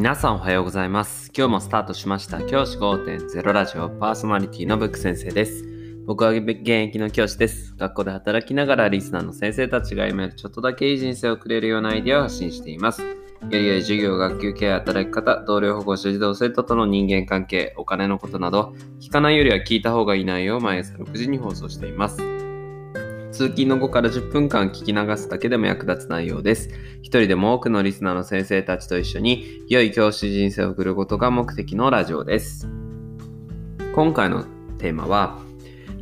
皆さんおはようございます。今日もスタートしました教師5.0ラジオパーソナリティのブック先生です。僕は現役の教師です。学校で働きながらリスナーの先生たちが夢るちょっとだけいい人生をくれるようなアイデアを発信しています。より良い授業、学級経営、働き方、同僚保護者、児童生徒との人間関係、お金のことなど、聞かないよりは聞いた方がいい内容を毎朝6時に放送しています。通勤の後から10分間聞き流すだけでも役立つ内容です。一人でも多くのリスナーの先生たちと一緒に良い教師人生を送ることが目的のラジオです。今回のテーマは、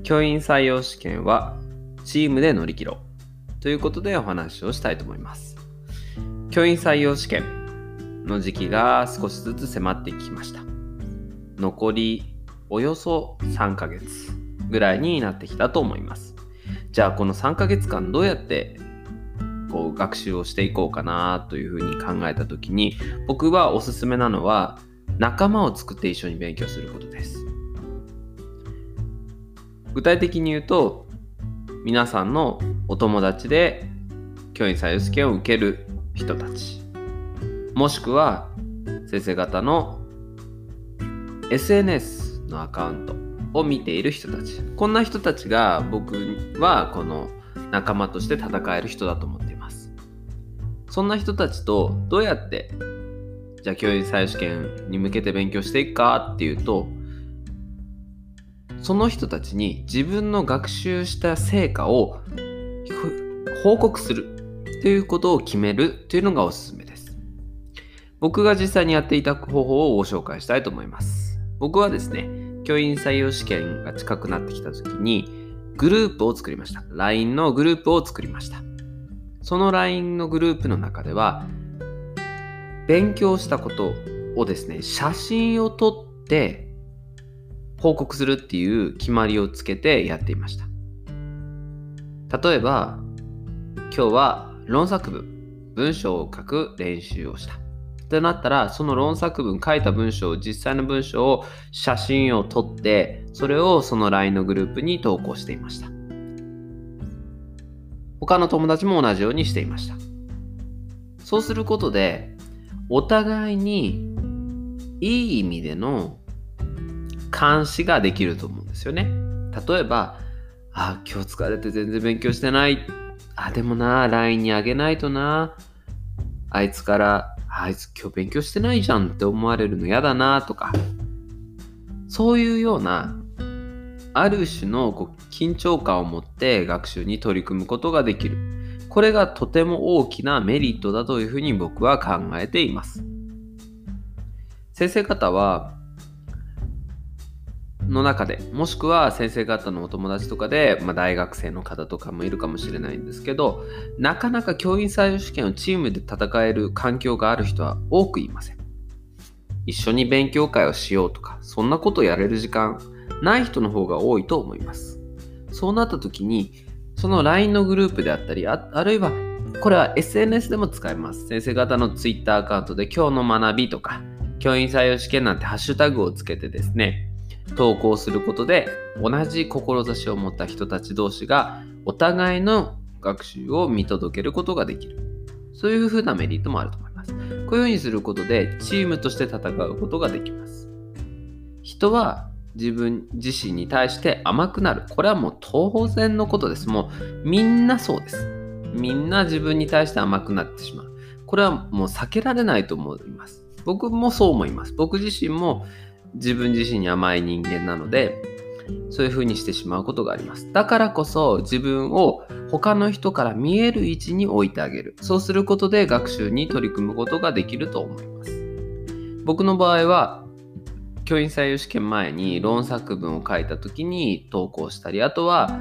教員採用試験はチームで乗り切ろうということでお話をしたいと思います。教員採用試験の時期が少しずつ迫ってきました。残りおよそ3ヶ月ぐらいになってきたと思います。じゃあこの3ヶ月間どうやってこう学習をしていこうかなというふうに考えた時に僕はおすすめなのは仲間を作って一緒に勉強することです。具体的に言うと皆さんのお友達で教員採用試験を受ける人たち。もしくは先生方の SNS のアカウント。を見ている人たち。こんな人たちが僕はこの仲間として戦える人だと思っています。そんな人たちとどうやってじゃあ教員採用試験に向けて勉強していくかっていうとその人たちに自分の学習した成果を報告するということを決めるというのがおすすめです。僕が実際にやっていた方法をご紹介したいと思います。僕はですね教員採用試験が近くなってきた時にグループを作りました。LINE のグループを作りました。その LINE のグループの中では勉強したことをですね写真を撮って報告するっていう決まりをつけてやっていました。例えば今日は論作文文章を書く練習をした。ってなったらその論作文書いた文章を実際の文章を写真を撮ってそれをその LINE のグループに投稿していました。他の友達も同じようにしていました。そうすることでお互いにいい意味での監視ができると思うんですよね。例えばあ今日疲れて全然勉強してない。あでもな LINE にあげないとな。あいつからあいつ今日勉強してないじゃんって思われるの嫌だなとかそういうようなある種のこう緊張感を持って学習に取り組むことができる。これがとても大きなメリットだというふうに僕は考えています。先生方はの中でもしくは先生方のお友達とかで、まあ、大学生の方とかもいるかもしれないんですけどなかなか教員採用試験をチームで戦える環境がある人は多くいません。一緒に勉強会をしようとかそんなことやれる時間ない人の方が多いと思います。そうなった時にその LINE のグループであったりああるいはこれは SNS でも使えます。先生方の Twitter アカウントで今日の学びとか教員採用試験なんてハッシュタグをつけてですね投稿することで同じ志を持った人たち同士がお互いの学習を見届けることができる。そういうふうなメリットもあると思います。こういうふうにすることでチームとして戦うことができます。人は自分自身に対して甘くなる。これはもう当然のことです。もうみんなそうです。みんな自分に対して甘くなってしまう。これはもう避けられないと思います。僕もそう思います。僕自身も自分自身に甘い人間なのでそういう風にしてしまうことがあります。だからこそ自分を他の人から見える位置に置いてあげる。そうすることで学習に取り組むことができると思います。僕の場合は教員採用試験前に論作文を書いた時に投稿したりあとは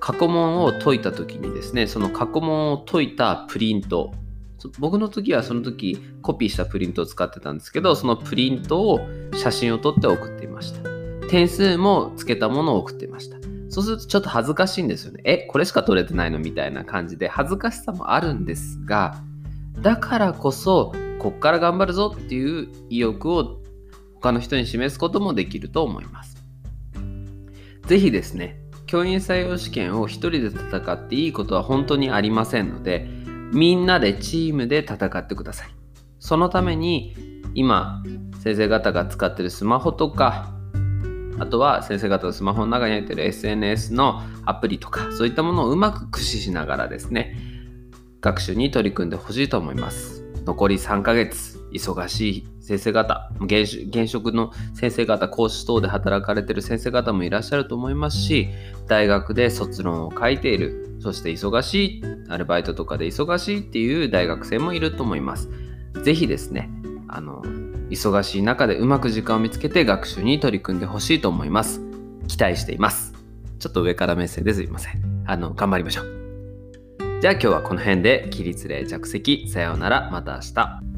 過去問を解いた時にですねその過去問を解いたプリント僕の時はその時コピーしたプリントを使ってたんですけどそのプリントを写真を撮って送っていました。点数もつけたものを送っていました。そうするとちょっと恥ずかしいんですよね。えこれしか取れてないのみたいな感じで恥ずかしさもあるんですがだからこそこっから頑張るぞっていう意欲を他の人に示すこともできると思います。是非ですね教員採用試験を一人で戦っていいことは本当にありませんのでみんなでチームで戦ってください。そのために今先生方が使ってるスマホとかあとは先生方のスマホの中に入ってる SNS のアプリとかそういったものをうまく駆使しながらですね学習に取り組んでほしいと思います残り3ヶ月忙しい先生方現職の先生方講師等で働かれてる先生方もいらっしゃると思いますし大学で卒論を書いているそして忙しいアルバイトとかで忙しいっていう大学生もいると思います。是非ですねあの忙しい中でうまく時間を見つけて学習に取り組んでほしいと思います。期待しています。ちょっと上から目線ですいません。あの頑張りましょう。じゃあ今日はこの辺で起立例着席。さようなら。また明日。